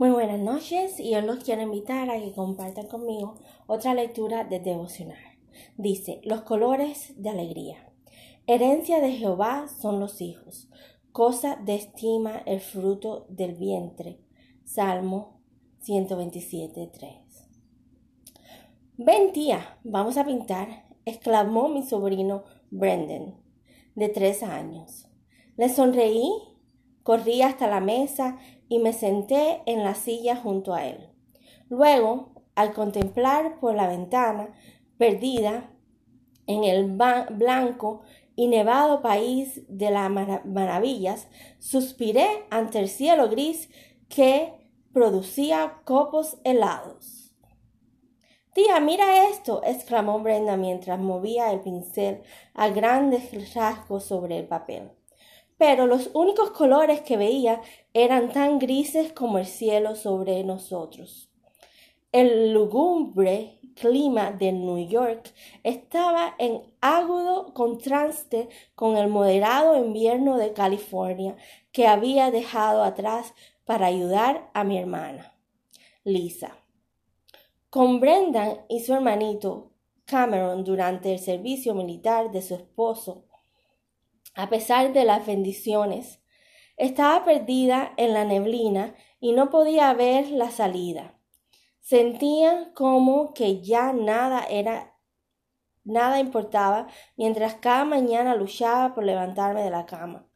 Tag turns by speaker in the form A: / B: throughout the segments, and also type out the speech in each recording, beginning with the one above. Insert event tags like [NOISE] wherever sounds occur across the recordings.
A: Muy buenas noches y yo los quiero invitar a que compartan conmigo otra lectura de devocional. Dice, los colores de alegría. Herencia de Jehová son los hijos, cosa de estima el fruto del vientre. Salmo 127.3. Ven tía, vamos a pintar, exclamó mi sobrino Brendan, de tres años. Le sonreí, corrí hasta la mesa y me senté en la silla junto a él. Luego, al contemplar por la ventana, perdida en el blanco y nevado país de las maravillas, suspiré ante el cielo gris que producía copos helados. Tía, mira esto, exclamó Brenda mientras movía el pincel a grandes rasgos sobre el papel pero los únicos colores que veía eran tan grises como el cielo sobre nosotros. El lúgubre clima de New York estaba en agudo contraste con el moderado invierno de California que había dejado atrás para ayudar a mi hermana, Lisa. Con Brendan y su hermanito Cameron durante el servicio militar de su esposo, a pesar de las bendiciones. Estaba perdida en la neblina y no podía ver la salida. Sentía como que ya nada era nada importaba mientras cada mañana luchaba por levantarme de la cama.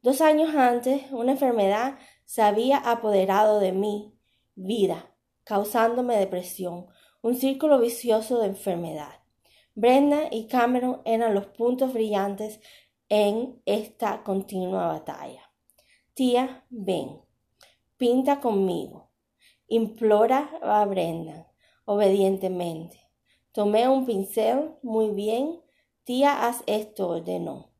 A: Dos años antes, una enfermedad se había apoderado de mi vida, causándome depresión, un círculo vicioso de enfermedad. Brenda y Cameron eran los puntos brillantes en esta continua batalla. Tía, ven, pinta conmigo. Implora a Brenda obedientemente. Tomé un pincel, muy bien. Tía, haz esto, ordenó.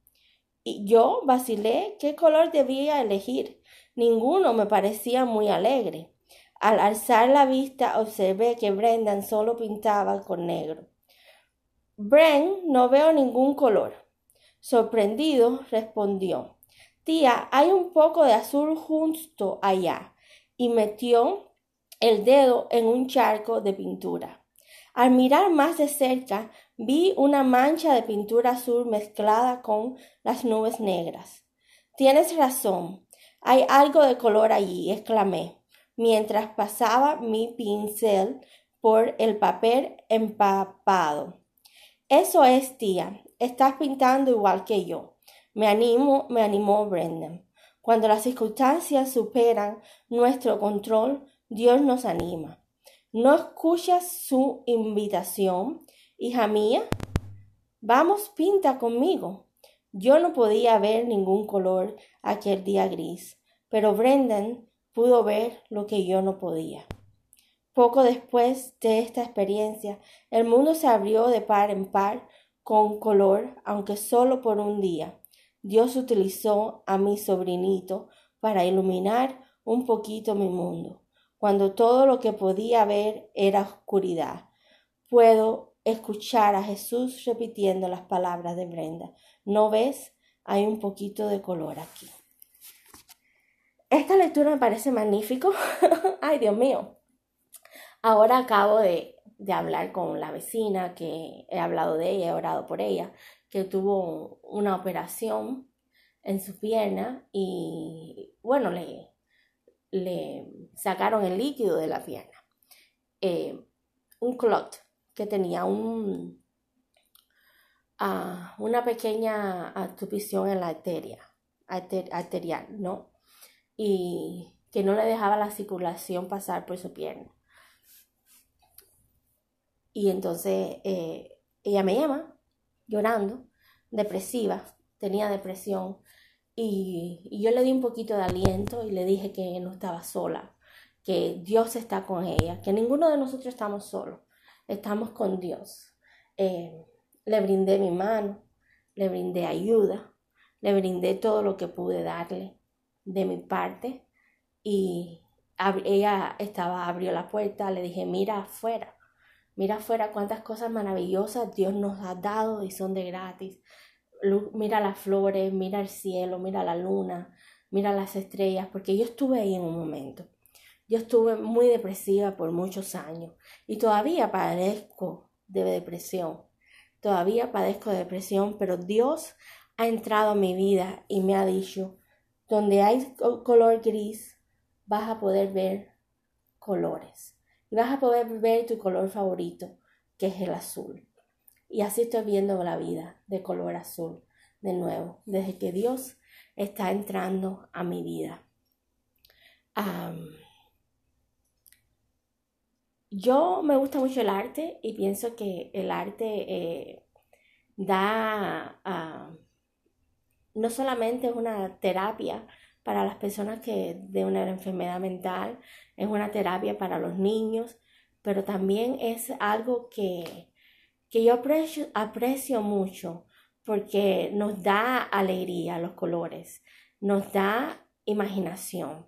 A: Y yo vacilé qué color debía elegir. Ninguno me parecía muy alegre. Al alzar la vista observé que Brendan solo pintaba con negro. Bren, no veo ningún color. Sorprendido, respondió Tía, hay un poco de azul justo allá, y metió el dedo en un charco de pintura. Al mirar más de cerca, vi una mancha de pintura azul mezclada con las nubes negras. Tienes razón, hay algo de color allí, exclamé, mientras pasaba mi pincel por el papel empapado. Eso es, tía, Estás pintando igual que yo. Me animo, me animó Brendan. Cuando las circunstancias superan nuestro control, Dios nos anima. ¿No escuchas su invitación, hija mía? Vamos, pinta conmigo. Yo no podía ver ningún color aquel día gris, pero Brendan pudo ver lo que yo no podía. Poco después de esta experiencia, el mundo se abrió de par en par con color, aunque solo por un día. Dios utilizó a mi sobrinito para iluminar un poquito mi mundo, cuando todo lo que podía ver era oscuridad. Puedo escuchar a Jesús repitiendo las palabras de Brenda. ¿No ves? Hay un poquito de color aquí. Esta lectura me parece magnífico. [LAUGHS] Ay, Dios mío. Ahora acabo de de hablar con la vecina, que he hablado de ella, he orado por ella, que tuvo una operación en su pierna y bueno, le, le sacaron el líquido de la pierna. Eh, un clot que tenía un, uh, una pequeña tupición en la arteria, arterial, ¿no? Y que no le dejaba la circulación pasar por su pierna. Y entonces eh, ella me llama llorando, depresiva, tenía depresión. Y, yo le di un poquito de aliento y le dije que no estaba sola, que Dios está con ella, que ninguno de nosotros estamos solos, estamos con Dios. Eh, le brindé mi mano, le brindé ayuda, le brindé todo lo que pude darle de mi parte y ella estaba, abrió la puerta, le dije, mira afuera, Mira afuera cuántas cosas maravillosas Dios nos ha dado y son de gratis. Mira las flores, mira el cielo, mira la luna, mira las estrellas, porque yo estuve ahí en un momento. yo estuve muy depresiva por muchos años y todavía padezco de depresión. Todavía padezco de depresión, pero Dios ha entrado a mi vida y me ha dicho, donde hay color gris, vas a poder ver colores. Y vas a poder ver tu color favorito, que es el azul. Y así estoy viendo la vida de color azul de nuevo, desde que Dios está entrando a mi vida. yo me gusta mucho el arte y pienso que el arte eh, da, no solamente es una terapia para las personas que de una enfermedad mental, es una terapia para los niños, pero también es algo que, que yo aprecio, aprecio mucho porque nos da alegría los colores, nos da imaginación,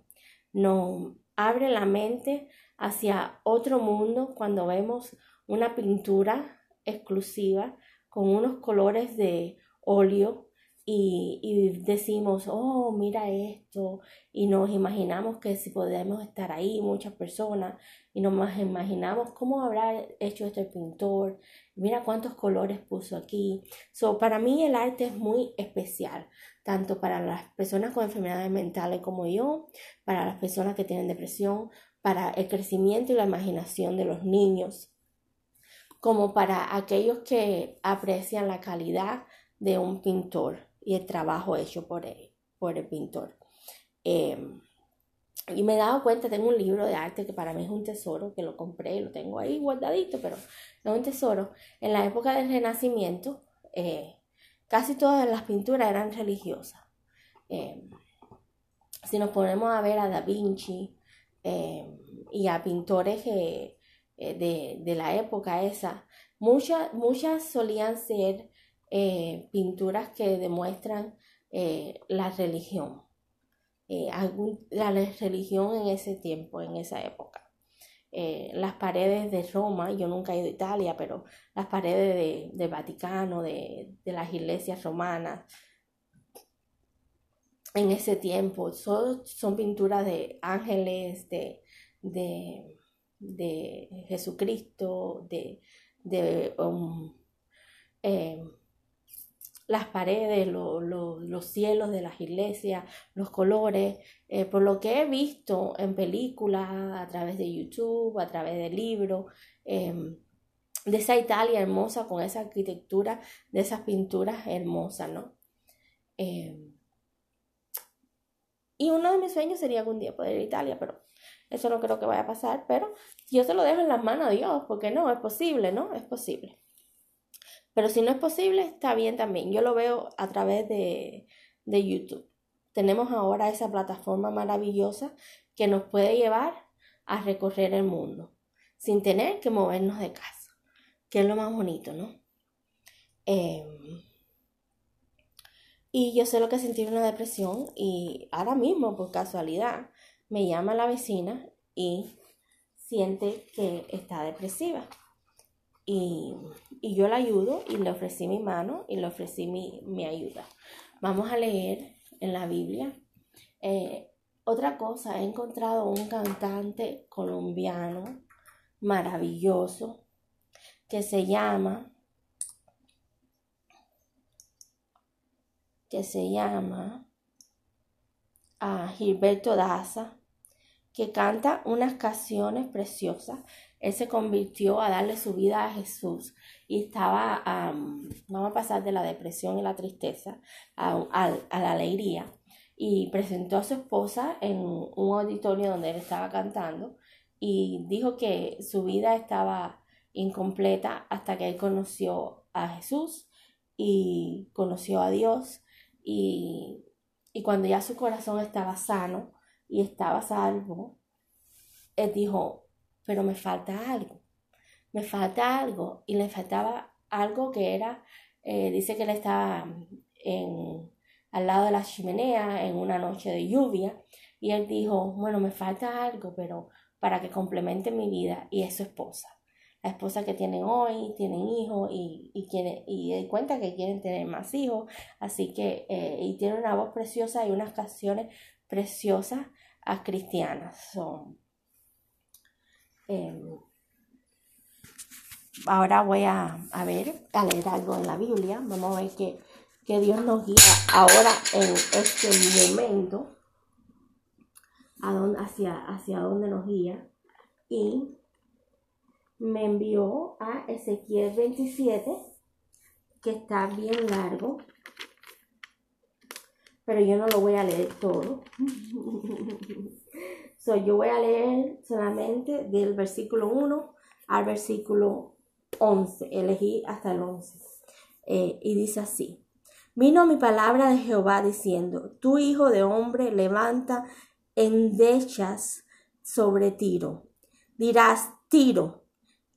A: nos abre la mente hacia otro mundo cuando vemos una pintura exclusiva con unos colores de óleo y, decimos, oh, mira esto, y nos imaginamos que si podemos estar ahí, muchas personas, y nos imaginamos cómo habrá hecho este pintor, mira cuántos colores puso aquí. So, para mí el arte es muy especial, tanto para las personas con enfermedades mentales como yo, para las personas que tienen depresión, para el crecimiento y la imaginación de los niños, como para aquellos que aprecian la calidad de un pintor y el trabajo hecho por el, por el pintor. Em, y me he dado cuenta, tengo un libro de arte que para mí es un tesoro, que lo compré, lo tengo ahí guardadito, pero es un tesoro. En la época del Renacimiento, eh, casi todas las pinturas eran religiosas. Em, si nos ponemos a ver a Da Vinci em, y a pintores eh, de, de, la época esa, muchas, muchas solían ser eh, pinturas que demuestran eh, la religión, eh, la religión en ese tiempo, en esa época. las paredes de Roma, yo nunca he ido a Italia, pero las paredes de, de Vaticano, de, de, las iglesias romanas, en ese tiempo, son, son pinturas de ángeles, de, de, de Jesucristo, de, de um, las paredes, los cielos de las iglesias, los colores, eh, por lo que he visto en películas, a través de YouTube, a través de libros, em, de esa Italia hermosa con esa arquitectura, de esas pinturas hermosas, ¿no? Em, y uno de mis sueños sería algún día poder ir a Italia, pero eso no creo que vaya a pasar, pero yo se lo dejo en las manos a Dios, porque no, es posible, ¿no? Es posible. Pero si no es posible, está bien también. Yo lo veo a través de, de YouTube. Tenemos ahora esa plataforma maravillosa que nos puede llevar a recorrer el mundo sin tener que movernos de casa, que es lo más bonito, ¿no? Em, y yo sé lo que es sentir una depresión y ahora mismo, por casualidad, me llama la vecina y siente que está depresiva. Y, yo la ayudo y le ofrecí mi mano y le ofrecí mi, ayuda. Vamos a leer en la Biblia. Eh, otra cosa, he encontrado un cantante colombiano maravilloso que se llama que se llama a Gilberto Daza que canta unas canciones preciosas él se convirtió a darle su vida a Jesús y estaba, vamos a pasar de la depresión y la tristeza a, la alegría. Y presentó a su esposa en un auditorio donde él estaba cantando y dijo que su vida estaba incompleta hasta que él conoció a Jesús y conoció a Dios y, y cuando ya su corazón estaba sano y estaba salvo, él dijo, pero me falta algo, me falta algo y le faltaba algo que era, eh, dice que él estaba en, al lado de la chimenea en una noche de lluvia y él dijo, bueno, me falta algo, pero para que complemente mi vida y es su esposa. La esposa que tienen hoy, tienen hijos y, y, y cuenta que quieren tener más hijos, así que, eh, y tiene una voz preciosa y unas canciones preciosas a cristianas. Em, ahora voy a, ver, a leer algo en la Biblia. Vamos a ver que, Dios nos guía ahora en este momento. A hacia, hacia dónde nos guía. Y me envió a Ezequiel 27, que está bien largo pero yo no lo voy a leer todo. [LAUGHS] so, yo voy a leer solamente del versículo 1 al versículo 11. Elegí hasta el 11. Eh, y dice así. Vino mi palabra de Jehová diciendo, tu hijo de hombre levanta endechas sobre Tiro. Dirás, Tiro,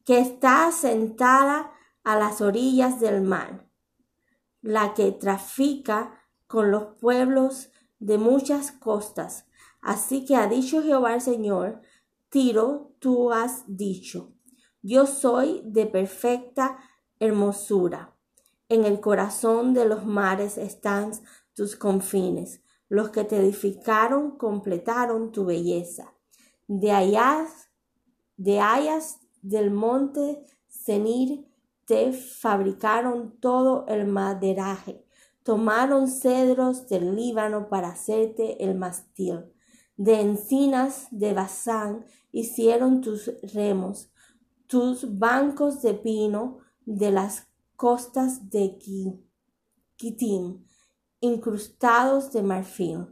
A: que está sentada a las orillas del mar, la que trafica con los pueblos de muchas costas. Así que ha dicho Jehová el Señor, Tiro, tú has dicho, yo soy de perfecta hermosura. En el corazón de los mares están tus confines. Los que te edificaron completaron tu belleza. De allá, de hayas del monte Senir te fabricaron todo el maderaje tomaron cedros del Líbano para hacerte el mastil. De encinas de Bazán hicieron tus remos, tus bancos de pino de las costas de Kitim, incrustados de marfil.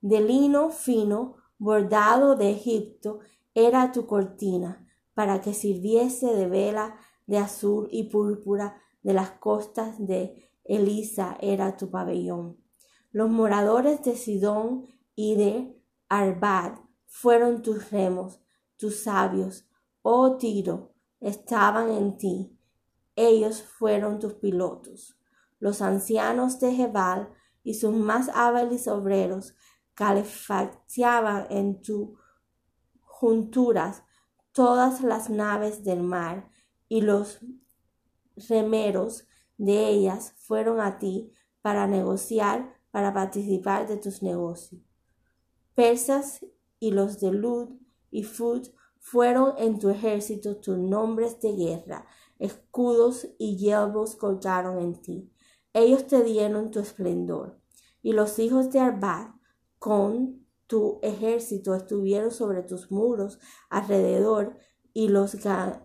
A: De lino fino, bordado de Egipto, era tu cortina, para que sirviese de vela de azul y púrpura de las costas de Elisa era tu pabellón. Los moradores de Sidón y de Arbad fueron tus remos, tus sabios, oh Tiro, estaban en ti. Ellos fueron tus pilotos. Los ancianos de Jebal y sus más hábiles obreros calefactaban en tus junturas todas las naves del mar y los remeros de ellas fueron a ti para negociar, para participar de tus negocios. Persas y los de Lud y Fud fueron en tu ejército tus nombres de guerra, escudos y yelvos colgaron en ti. Ellos te dieron tu esplendor. Y los hijos de Arbad con tu ejército estuvieron sobre tus muros alrededor, y los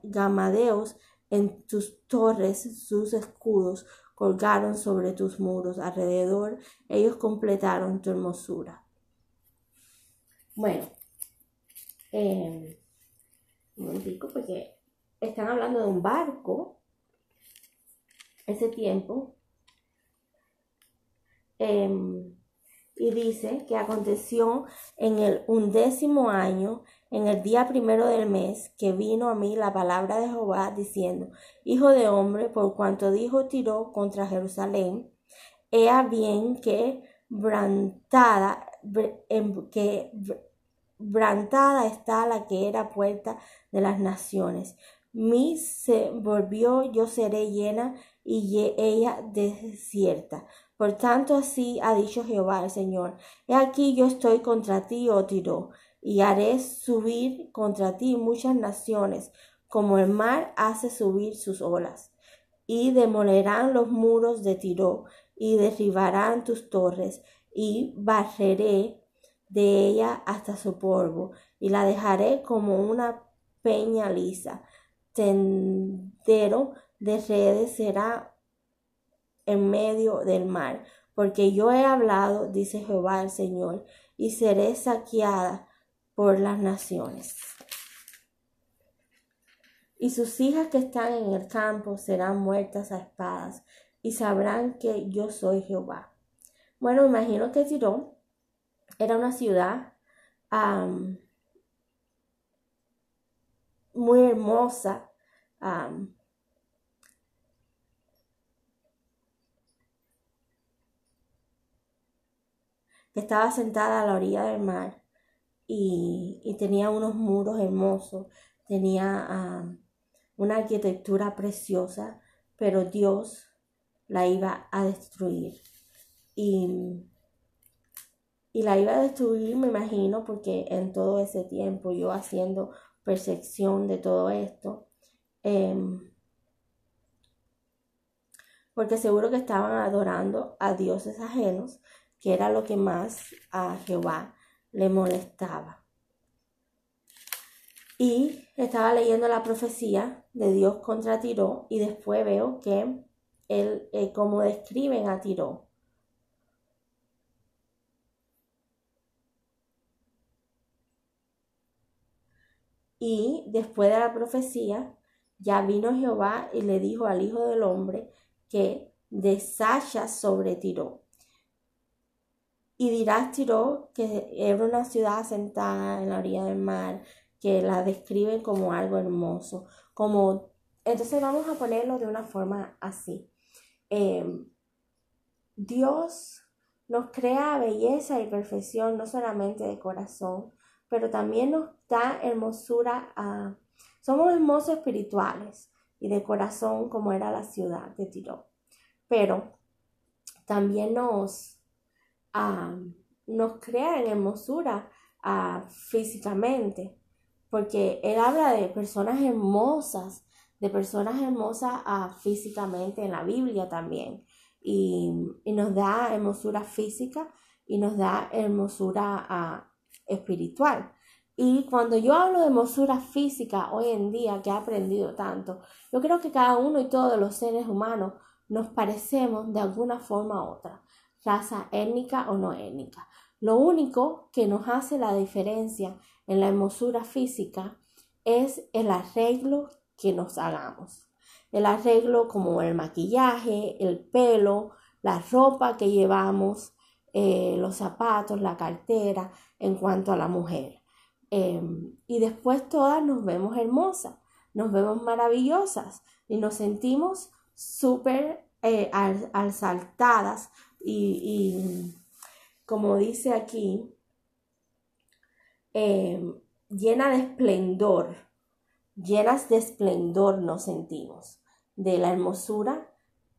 A: gamadeos en tus torres sus escudos colgaron sobre tus muros alrededor, ellos completaron tu hermosura. Bueno, eh, un momentico, porque están hablando de un barco, ese tiempo, em, y dice que aconteció en el undécimo año en el día primero del mes que vino a mí la palabra de Jehová diciendo, Hijo de hombre, por cuanto dijo tiró contra Jerusalén, ea bien que brantada, que brantada está la que era puerta de las naciones. Mi se volvió, yo seré llena y ella desierta. Por tanto, así ha dicho Jehová el Señor. He aquí yo estoy contra ti, oh Tiro, y haré subir contra ti muchas naciones, como el mar hace subir sus olas. Y demolerán los muros de Tiro, y derribarán tus torres, y barreré de ella hasta su polvo, y la dejaré como una peña lisa. Tendero de redes será en medio del mar, porque yo he hablado, dice Jehová el Señor, y seré saqueada por las naciones. Y sus hijas que están en el campo serán muertas a espadas y sabrán que yo soy Jehová. Bueno, imagino que Tiro era una ciudad muy hermosa. que estaba sentada a la orilla del mar y, tenía unos muros hermosos, tenía una arquitectura preciosa, pero Dios la iba a destruir. Y y la iba a destruir, me imagino, porque en todo ese tiempo yo haciendo percepción de todo esto, em, porque seguro que estaban adorando a dioses ajenos, que era lo que más a Jehová le molestaba. Y estaba leyendo la profecía de Dios contra Tiro y después veo que él, eh, como describen a Tiro, Y después de la profecía, ya vino Jehová y le dijo al Hijo del Hombre que desaya sobre Tiro. Y dirás Tiro que era una ciudad asentada en la orilla del mar, que la describen como algo hermoso, como entonces vamos a ponerlo de una forma así. Em, Dios nos crea belleza y perfección no solamente de corazón, pero también nos da hermosura a... Somos hermosos espirituales y de corazón como era la ciudad de Tiro. Pero también nos, nos crea en hermosura físicamente, porque él habla de personas hermosas, de personas hermosas físicamente en la Biblia también. Y, nos da hermosura física y nos da hermosura espiritual. Y cuando yo hablo de hermosura física hoy en día, que he aprendido tanto, yo creo que cada uno y todos los seres humanos nos parecemos de alguna forma u otra, raza étnica o no étnica. Lo único que nos hace la diferencia en la hermosura física es el arreglo que nos hagamos. El arreglo como el maquillaje, el pelo, la ropa que llevamos, eh, los zapatos, la cartera, en cuanto a la mujer. Em, y después todas nos vemos hermosas, nos vemos maravillosas y nos sentimos súper eh, alzaltadas y, como dice aquí, em, llena de esplendor, llenas de esplendor nos sentimos, de la hermosura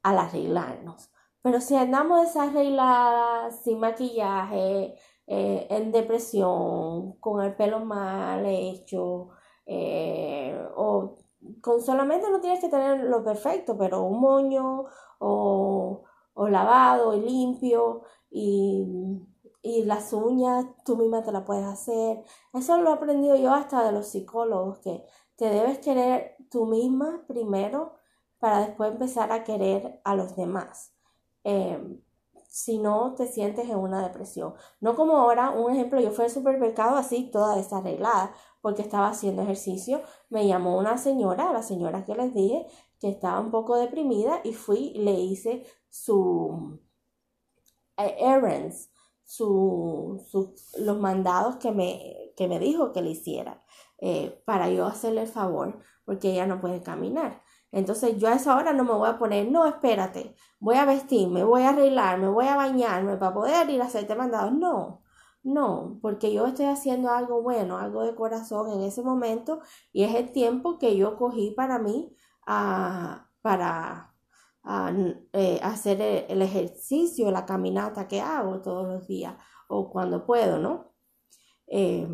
A: al arreglarnos. Pero si andamos desarregladas, sin maquillaje, eh, en depresión, con el pelo mal hecho, eh, o con solamente no tienes que tener lo perfecto, pero un moño o, lavado y limpio y, y, las uñas tú misma te las puedes hacer. Eso lo he aprendido yo hasta de los psicólogos, que te debes querer tú misma primero para después empezar a querer a los demás. Em, si no te sientes en una depresión. No como ahora, un ejemplo, yo fui al supermercado así, toda desarreglada, porque estaba haciendo ejercicio. Me llamó una señora, la señora que les dije, que estaba un poco deprimida, y fui le hice su eh, errands, su, los mandados que me, que me dijo que le hiciera, eh, para yo hacerle el favor, porque ella no puede caminar. Entonces yo a esa hora no me voy a poner, no, espérate, voy a vestirme, voy a arreglarme, voy a bañarme para poder ir a hacerte mandados. No, no, porque yo estoy haciendo algo bueno, algo de corazón en ese momento y es el tiempo que yo cogí para mí ah, para ah, eh, hacer el, ejercicio, la caminata que hago todos los días o cuando puedo, ¿no? Eh,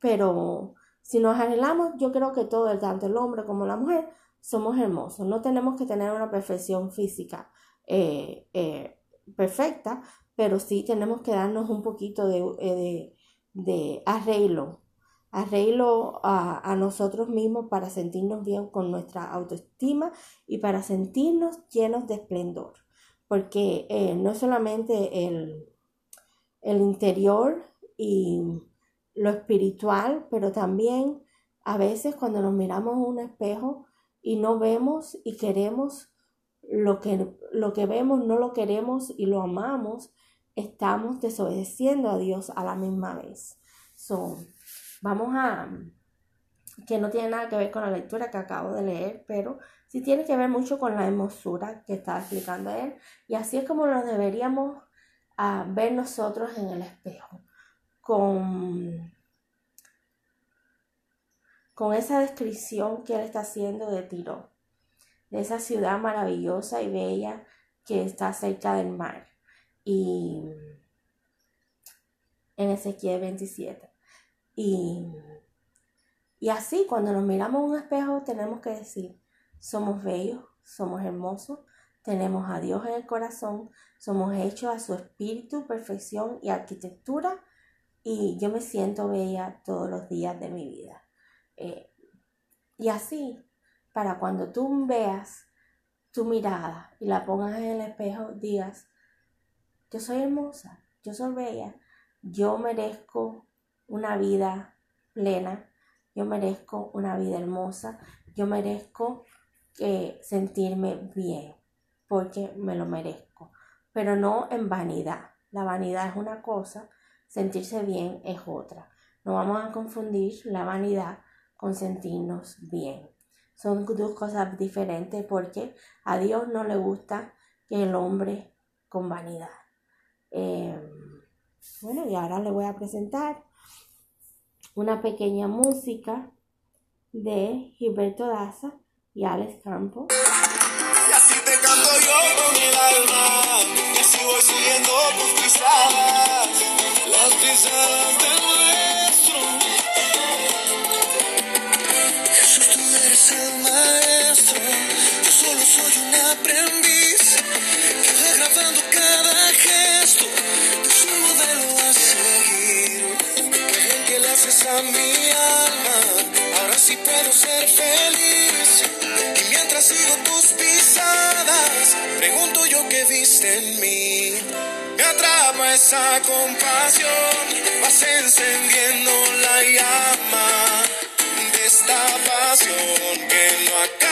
A: pero si nos arreglamos, yo creo que todo, tanto el hombre como la mujer, somos hermosos. No tenemos que tener una perfección física eh, eh, perfecta, pero sí tenemos que darnos un poquito de, eh, de, arreglo, arreglo a, nosotros mismos para sentirnos bien con nuestra autoestima y para sentirnos llenos de esplendor. Porque no solamente el, el interior y lo espiritual, pero también a veces cuando nos miramos en un espejo, y no vemos y queremos lo que, lo que vemos, no lo queremos y lo amamos, estamos desobedeciendo a Dios a la misma vez. So, vamos a, que no tiene nada que ver con la lectura que acabo de leer, pero sí tiene que ver mucho con la hermosura que está explicando él. Y así es como nos deberíamos ah, ver nosotros en el espejo, con con esa descripción que él está haciendo de Tiro, de esa ciudad maravillosa y bella que está cerca del mar. Y, en Ezequiel 27. Y, y así, cuando nos miramos en un espejo, tenemos que decir, somos bellos, somos hermosos, tenemos a Dios en el corazón, somos hechos a su espíritu, perfección y arquitectura, y yo me siento bella todos los días de mi vida. Eh, y así, para cuando tú veas tu mirada y la pongas en el espejo, digas, yo soy hermosa, yo soy bella, yo merezco una vida plena, yo merezco una vida hermosa, yo merezco eh, sentirme bien, porque me lo merezco, pero no en vanidad. La vanidad es una cosa, sentirse bien es otra. No vamos a confundir la vanidad con sentirnos bien. Son dos cosas diferentes porque a Dios no le gusta que el hombre con vanidad. Em, bueno, y ahora le voy a presentar una pequeña música de Gilberto Daza y Alex Campo.
B: Y así te canto yo con el alma, y así voy siguiendo tus pisadas, las pisadas aprendiz que va grabando cada gesto, es un modelo a seguir. Qué bien que le haces a mi alma, ahora sí puedo ser feliz. Y mientras sigo tus pisadas, pregunto yo qué viste en mí. Me atrapa esa compasión, vas encendiendo la llama de esta pasión que no acaba.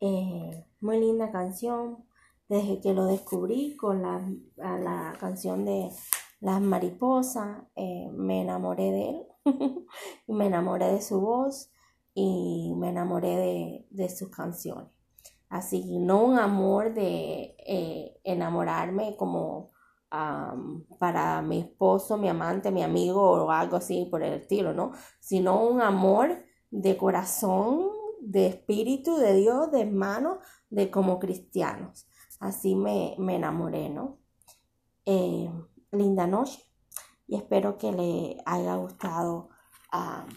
A: Eh, muy linda canción. Desde que lo descubrí con la, la canción de Las Mariposas, eh, me enamoré de él. [LAUGHS] me enamoré de su voz y me enamoré de, de sus canciones. Así, no un amor de eh, enamorarme como am, para mi esposo, mi amante, mi amigo o algo así por el estilo, ¿no? Sino un amor de corazón, de espíritu de Dios, de hermano, de como cristianos. Así me, me enamoré, ¿no? Eh, linda noche y espero que le haya gustado am,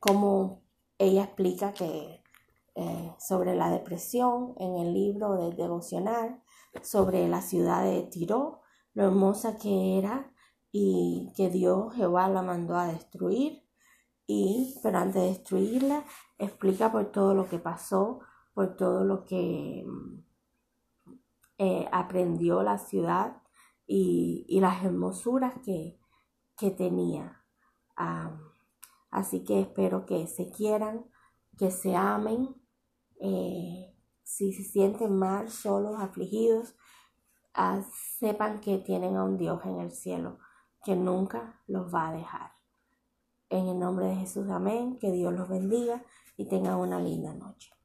A: cómo ella explica que eh, sobre la depresión en el libro del devocional, sobre la ciudad de Tiro, lo hermosa que era y que Dios Jehová la mandó a destruir. Y, pero antes de destruirla, explica por todo lo que pasó, por todo lo que mm, eh, aprendió la ciudad y, las hermosuras que, que tenía. Así que espero que se quieran, que se amen. eh, si se sienten mal, solos, afligidos, ah, sepan que tienen a un Dios en el cielo que nunca los va a dejar. En el nombre de Jesús, amén. Que Dios los bendiga y tengan una linda noche.